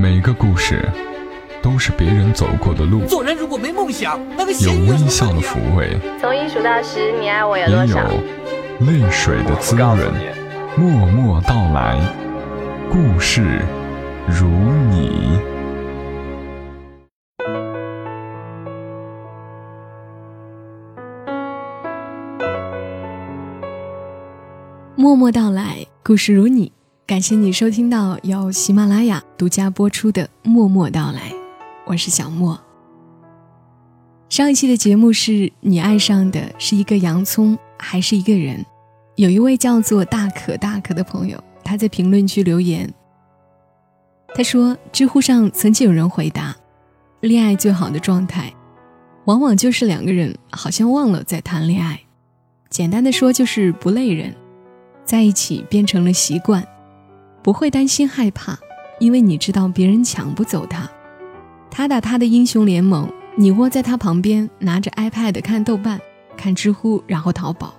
每个故事都是别人走过的路，做人如果没梦想，那个有微笑的抚慰，从一数到十，你爱我有也多少？有泪水的滋润。默默到来，故事如你。默默到来，故事如你。感谢你收听到由喜马拉雅独家播出的《默默到来》，我是小莫。上一期的节目是你爱上的是一个洋葱还是一个人？有一位叫做大可大可的朋友，他在评论区留言，他说：“知乎上曾经有人回答，恋爱最好的状态，往往就是两个人好像忘了在谈恋爱，简单的说就是不累人。”在一起变成了习惯，不会担心害怕，因为你知道别人抢不走他。他打他的英雄联盟，你窝在他旁边，拿着 iPad 看豆瓣、看知乎，然后淘宝。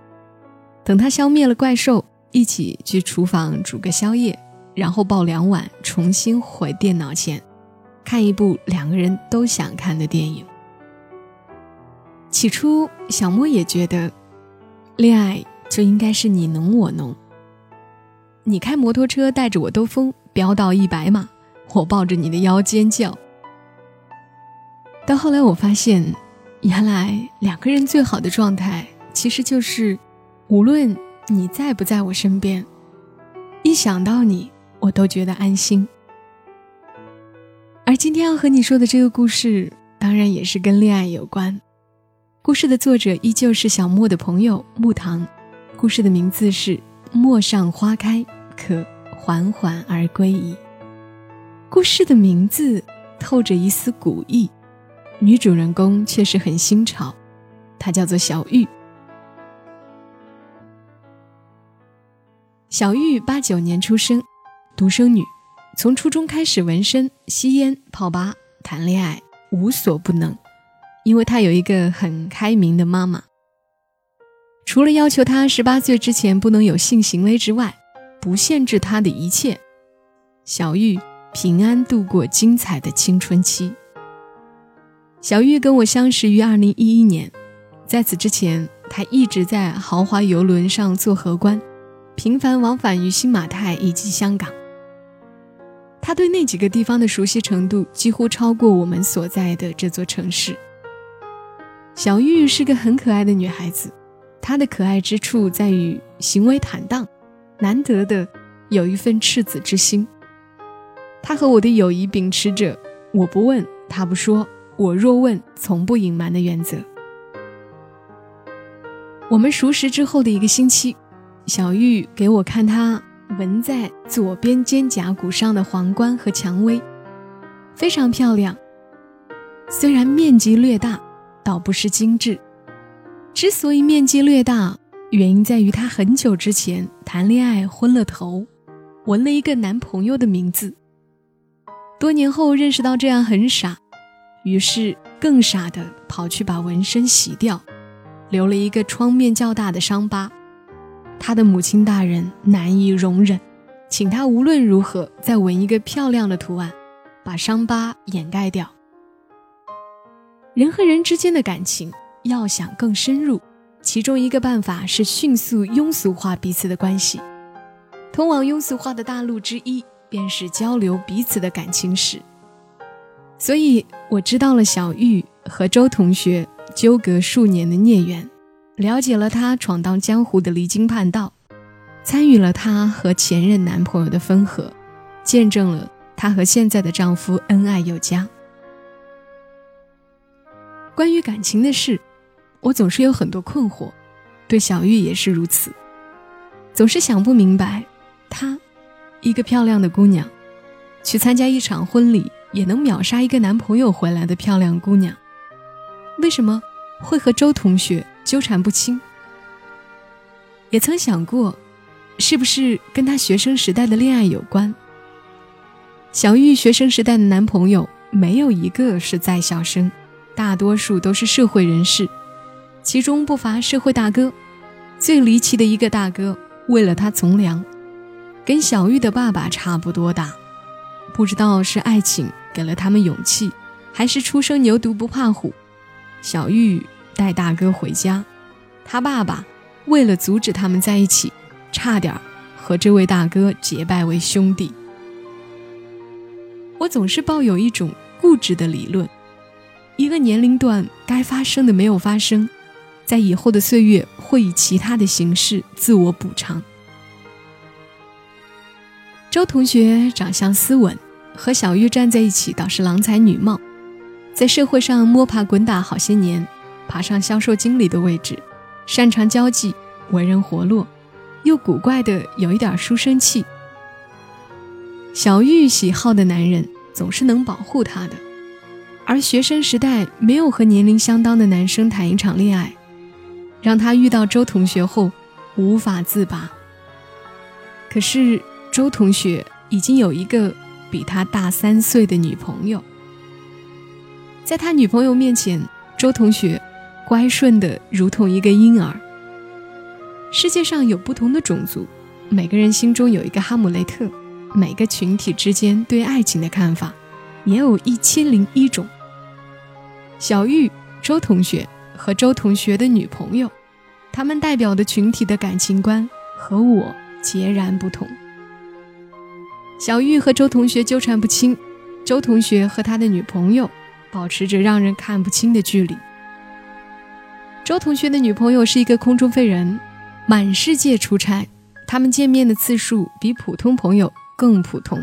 等他消灭了怪兽，一起去厨房煮个宵夜，然后抱两碗，重新回电脑前，看一部两个人都想看的电影。起初，小莫也觉得，恋爱。就应该是你侬我侬。你开摩托车带着我兜风，飙到一百码，我抱着你的腰尖叫。到后来我发现，原来两个人最好的状态，其实就是，无论你在不在我身边，一想到你，我都觉得安心。而今天要和你说的这个故事，当然也是跟恋爱有关。故事的作者依旧是小莫的朋友木糖。故事的名字是《陌上花开，可缓缓而归矣》。故事的名字透着一丝古意，女主人公却是很新潮，她叫做小玉。小玉八九年出生，独生女，从初中开始纹身、吸烟、泡吧、谈恋爱，无所不能，因为她有一个很开明的妈妈。除了要求他十八岁之前不能有性行为之外，不限制他的一切，小玉平安度过精彩的青春期。小玉跟我相识于二零一一年，在此之前，她一直在豪华游轮上做荷官，频繁往返于新马泰以及香港。她对那几个地方的熟悉程度几乎超过我们所在的这座城市。小玉是个很可爱的女孩子。她的可爱之处在于行为坦荡，难得的有一份赤子之心。他和我的友谊秉持着“我不问，他不说；我若问，从不隐瞒”的原则。我们熟识之后的一个星期，小玉给我看她纹在左边肩胛骨上的皇冠和蔷薇，非常漂亮。虽然面积略大，倒不失精致。之所以面积略大，原因在于她很久之前谈恋爱昏了头，纹了一个男朋友的名字。多年后认识到这样很傻，于是更傻的跑去把纹身洗掉，留了一个创面较大的伤疤。他的母亲大人难以容忍，请他无论如何再纹一个漂亮的图案，把伤疤掩盖掉。人和人之间的感情。要想更深入，其中一个办法是迅速庸俗化彼此的关系。通往庸俗化的大路之一，便是交流彼此的感情史。所以，我知道了小玉和周同学纠葛数年的孽缘，了解了她闯荡江湖的离经叛道，参与了她和前任男朋友的分合，见证了她和现在的丈夫恩爱有加。关于感情的事。我总是有很多困惑，对小玉也是如此，总是想不明白，她，一个漂亮的姑娘，去参加一场婚礼也能秒杀一个男朋友回来的漂亮姑娘，为什么会和周同学纠缠不清？也曾想过，是不是跟她学生时代的恋爱有关？小玉学生时代的男朋友没有一个是在校生，大多数都是社会人士。其中不乏社会大哥，最离奇的一个大哥为了他从良，跟小玉的爸爸差不多大，不知道是爱情给了他们勇气，还是初生牛犊不怕虎。小玉带大哥回家，他爸爸为了阻止他们在一起，差点和这位大哥结拜为兄弟。我总是抱有一种固执的理论：一个年龄段该发生的没有发生，在以后的岁月会以其他的形式自我补偿。周同学长相斯文，和小玉站在一起倒是郎才女貌。在社会上摸爬滚打好些年，爬上销售经理的位置，擅长交际，为人活络，又古怪的有一点书生气。小玉喜好的男人总是能保护她的，而学生时代没有和年龄相当的男生谈一场恋爱，让他遇到周同学后无法自拔。可是周同学已经有一个比他大三岁的女朋友。在他女朋友面前，周同学乖顺的如同一个婴儿。世界上有不同的种族，每个人心中有一个哈姆雷特，每个群体之间对爱情的看法也有一千零一种。小玉、周同学和周同学的女朋友，他们代表的群体的感情观和我截然不同。小玉和周同学纠缠不清，周同学和他的女朋友。保持着让人看不清的距离。周同学的女朋友是一个空中飞人，满世界出差，他们见面的次数比普通朋友更普通。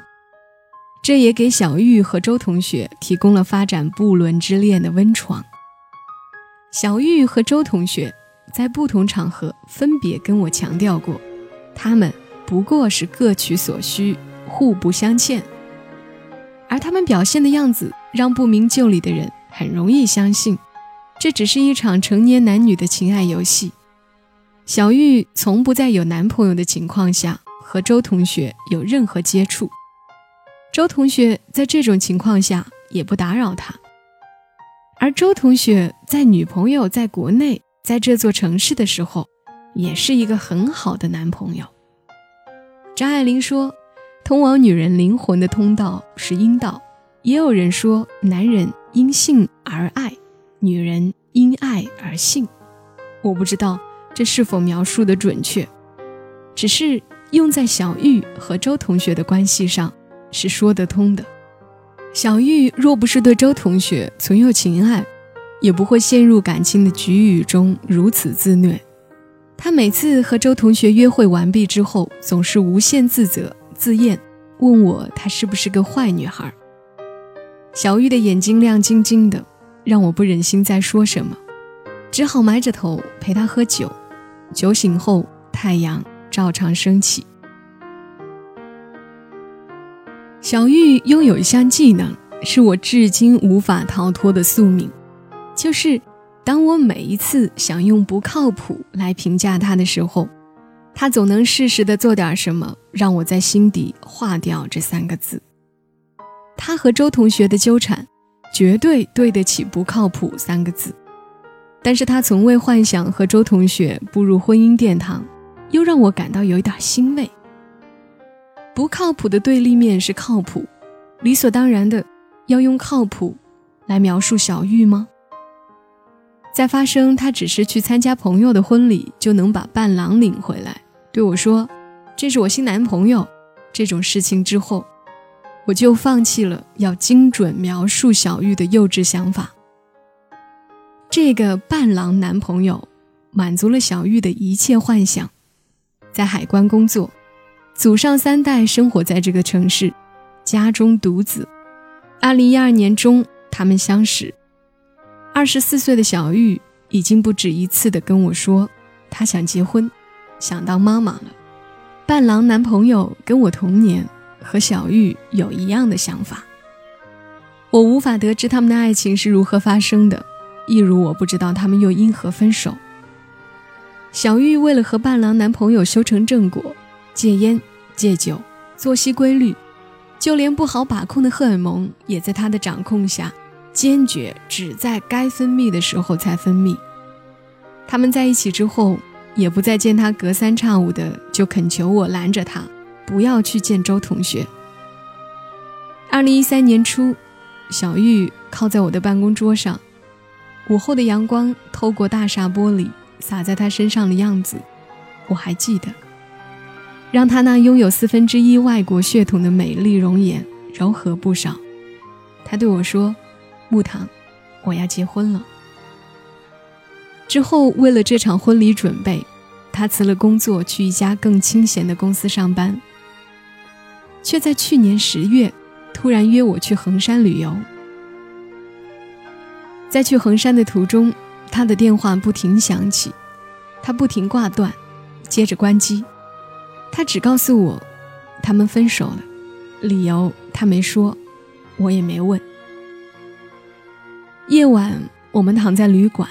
这也给小玉和周同学提供了发展不伦之恋的温床。小玉和周同学在不同场合分别跟我强调过，他们不过是各取所需，互不相欠。而他们表现的样子，让不明就里的人很容易相信，这只是一场成年男女的情爱游戏。小玉从不在有男朋友的情况下和周同学有任何接触，周同学在这种情况下也不打扰他。而周同学在女朋友在国内，在这座城市的时候，也是一个很好的男朋友。张爱玲说。通往女人灵魂的通道是阴道，也有人说男人因性而爱，女人因爱而性。我不知道这是否描述的准确，只是用在小玉和周同学的关系上是说得通的。小玉若不是对周同学存有情爱，也不会陷入感情的局域中如此自虐。她每次和周同学约会完毕之后，总是无限自责。自厌，问我她是不是个坏女孩。小玉的眼睛亮晶晶的，让我不忍心再说什么，只好埋着头陪她喝酒。酒醒后，太阳照常升起。小玉拥有一项技能，是我至今无法逃脱的宿命，就是当我每一次想用不靠谱来评价她的时候。他总能适时的做点什么，让我在心底划掉这三个字。他和周同学的纠缠，绝对对得起“不靠谱”三个字。但是他从未幻想和周同学步入婚姻殿堂，又让我感到有一点欣慰。不靠谱的对立面是靠谱，理所当然的要用靠谱来描述小玉吗？在发生他只是去参加朋友的婚礼就能把伴郎领回来。对我说：“这是我新男朋友。”这种事情之后，我就放弃了要精准描述小玉的幼稚想法。这个伴郎男朋友满足了小玉的一切幻想，在海关工作，祖上三代生活在这个城市，家中独子。二零一二年中，他们相识。二十四岁的小玉已经不止一次的跟我说，她想结婚。想当妈妈了，伴郎男朋友跟我同年，和小玉有一样的想法。我无法得知他们的爱情是如何发生的，一如我不知道他们又因何分手。小玉为了和伴郎男朋友修成正果，戒烟戒酒，作息规律，就连不好把控的荷尔蒙也在他的掌控下，坚决只在该分泌的时候才分泌。他们在一起之后。也不再见他隔三差五的就恳求我拦着他，不要去见周同学。二零一三年初，小玉靠在我的办公桌上，午后的阳光透过大厦玻璃洒在她身上的样子，我还记得，让她那拥有四分之一外国血统的美丽容颜柔和不少。她对我说：“木糖，我要结婚了。”之后，为了这场婚礼准备，她辞了工作，去一家更清闲的公司上班，却在去年十月。突然约我去衡山旅游，在去衡山的途中，他的电话不停响起，他不停挂断，接着关机。他只告诉我，他们分手了，理由他没说，我也没问。夜晚，我们躺在旅馆，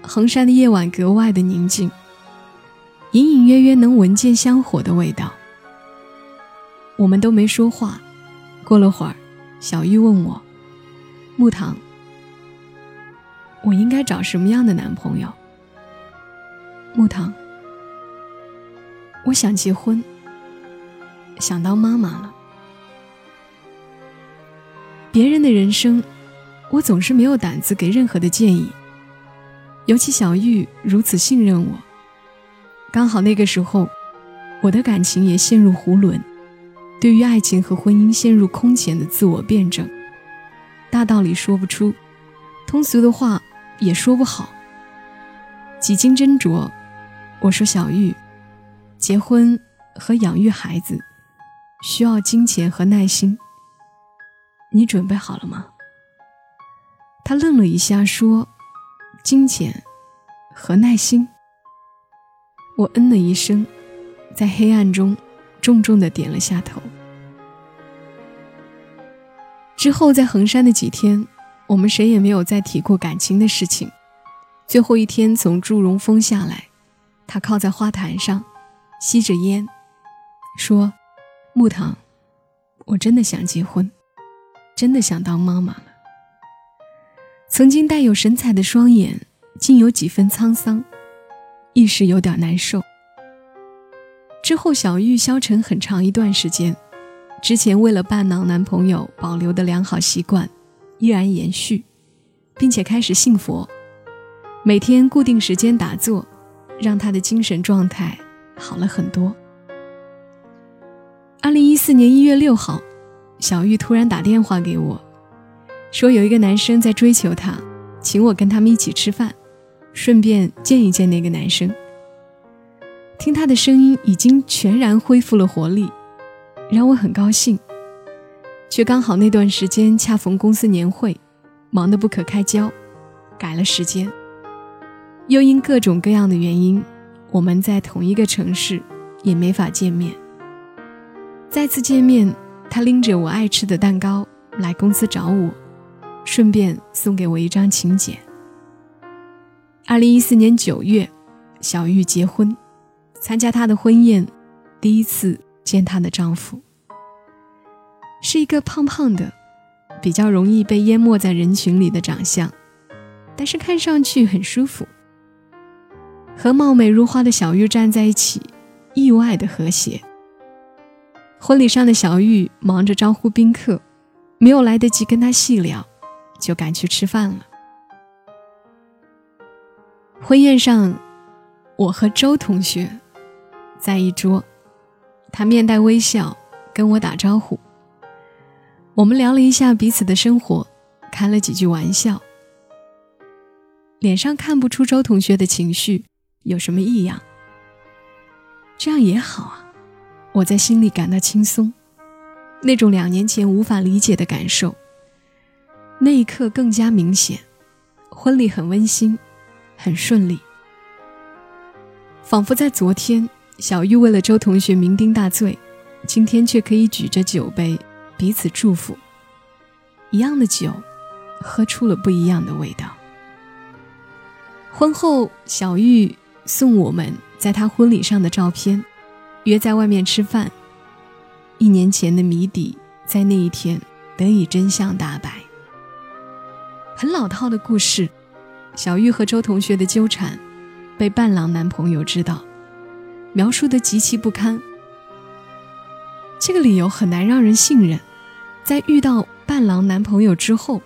衡山的夜晚格外的宁静，隐隐约约能闻见香火的味道。我们都没说话。过了会儿，小玉问我：“木糖，我应该找什么样的男朋友？”木糖，我想结婚，想当妈妈了。别人的人生，我总是没有胆子给任何的建议，尤其小玉如此信任我。刚好那个时候，我的感情也陷入囫囵。对于爱情和婚姻陷入空前的自我辩证，大道理说不出，通俗的话也说不好。几经斟酌，我说：“小玉，结婚和养育孩子需要金钱和耐心，你准备好了吗？”他愣了一下，说：“金钱和耐心。”我嗯了一声，在黑暗中。重重的点了下头。之后在衡山的几天，我们谁也没有再提过感情的事情。最后一天从祝融峰下来，他靠在花坛上，吸着烟，说：“木糖，我真的想结婚，真的想当妈妈了。”曾经带有神采的双眼，竟有几分沧桑，一时有点难受。之后，小玉消沉很长一段时间。之前为了伴郎男朋友保留的良好习惯，依然延续，并且开始信佛，每天固定时间打坐，让她的精神状态好了很多。二零一四年一月六号，小玉突然打电话给我，说有一个男生在追求她，请我跟他们一起吃饭，顺便见一见那个男生。听他的声音已经全然恢复了活力，让我很高兴。却刚好那段时间恰逢公司年会，忙得不可开交，改了时间。又因各种各样的原因，我们在同一个城市也没法见面。再次见面，他拎着我爱吃的蛋糕来公司找我，顺便送给我一张请柬。二零一四年九月，小玉结婚。参加她的婚宴，第一次见她的丈夫，是一个胖胖的、比较容易被淹没在人群里的长相，但是看上去很舒服。和貌美如花的小玉站在一起，意外的和谐。婚礼上的小玉忙着招呼宾客，没有来得及跟他细聊，就赶去吃饭了。婚宴上，我和周同学。在一桌，他面带微笑跟我打招呼。我们聊了一下彼此的生活，开了几句玩笑。脸上看不出周同学的情绪有什么异样，这样也好啊。我在心里感到轻松，那种两年前无法理解的感受，那一刻更加明显。婚礼很温馨，很顺利，仿佛在昨天。小玉为了周同学酩酊大醉，今天却可以举着酒杯彼此祝福。一样的酒，喝出了不一样的味道。婚后，小玉送我们在他婚礼上的照片，约在外面吃饭。一年前的谜底在那一天得以真相大白。很老套的故事，小玉和周同学的纠缠，被伴郎男朋友知道。描述的极其不堪，这个理由很难让人信任。在遇到伴郎男朋友之后，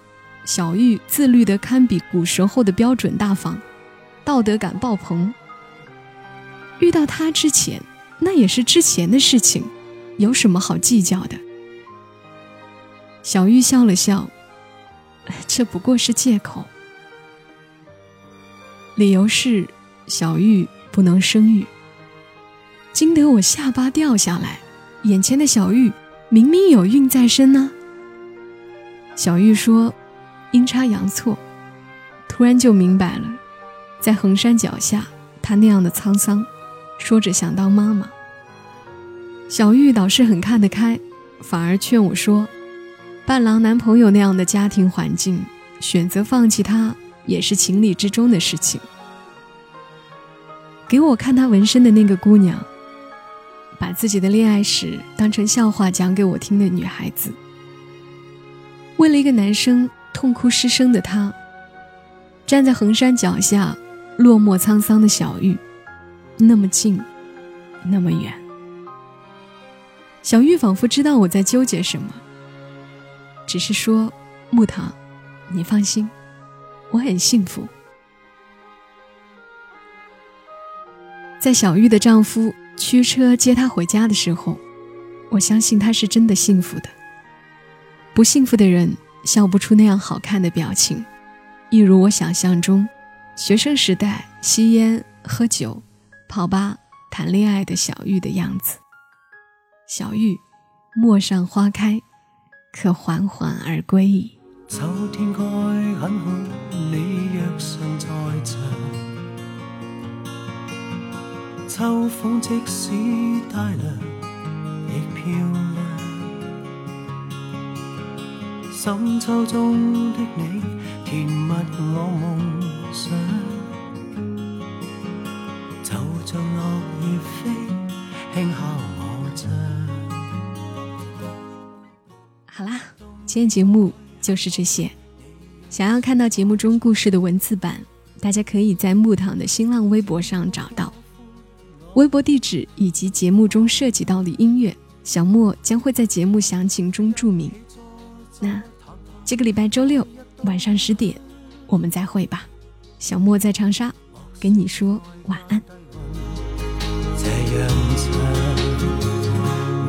小玉自律的堪比古时候的标准大方，道德感爆棚。遇到他之前，那也是之前的事情，有什么好计较的？小玉笑了笑，这不过是借口。理由是小玉不能生育。惊得我下巴掉下来，眼前的小玉明明有孕在身呢。小玉说：“阴差阳错。”突然就明白了，在衡山脚下，她那样的沧桑。说着想当妈妈，小玉倒是很看得开，反而劝我说：“伴郎男朋友那样的家庭环境，选择放弃他也是情理之中的事情。”给我看他纹身的那个姑娘，把自己的恋爱史当成笑话讲给我听的女孩子，为了一个男生痛哭失声的她，站在衡山脚下，落寞沧桑的小玉。那么近，那么远。小玉仿佛知道我在纠结什么，只是说：“木糖，你放心，我很幸福。”在小玉的丈夫驱车接她回家的时候，我相信她是真的幸福的。不幸福的人笑不出那样好看的表情，一如我想象中，学生时代吸烟喝酒。跑吧，谈恋爱的小玉的样子。小玉，陌上花开，可缓缓而归矣。秋天该很好，你若尚在场。秋风即使带凉，亦漂亮。深秋中的你，甜蜜我梦想。今天节目就是这些。想要看到节目中故事的文字版，大家可以在木糖的新浪微博上找到。微博地址以及节目中涉及到的音乐，小莫将会在节目详情中注明。那这个礼拜周六晚上十点，我们再会吧。小莫在长沙，跟你说晚安。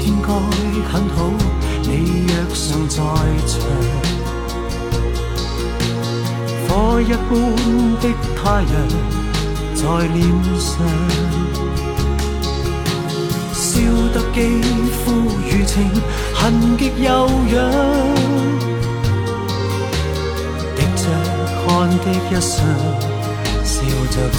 天该很好，你若尚在场，火一般的太阳在脸上，烧得肌肤如情，痕极悠扬，滴着汗的一双，笑着唱。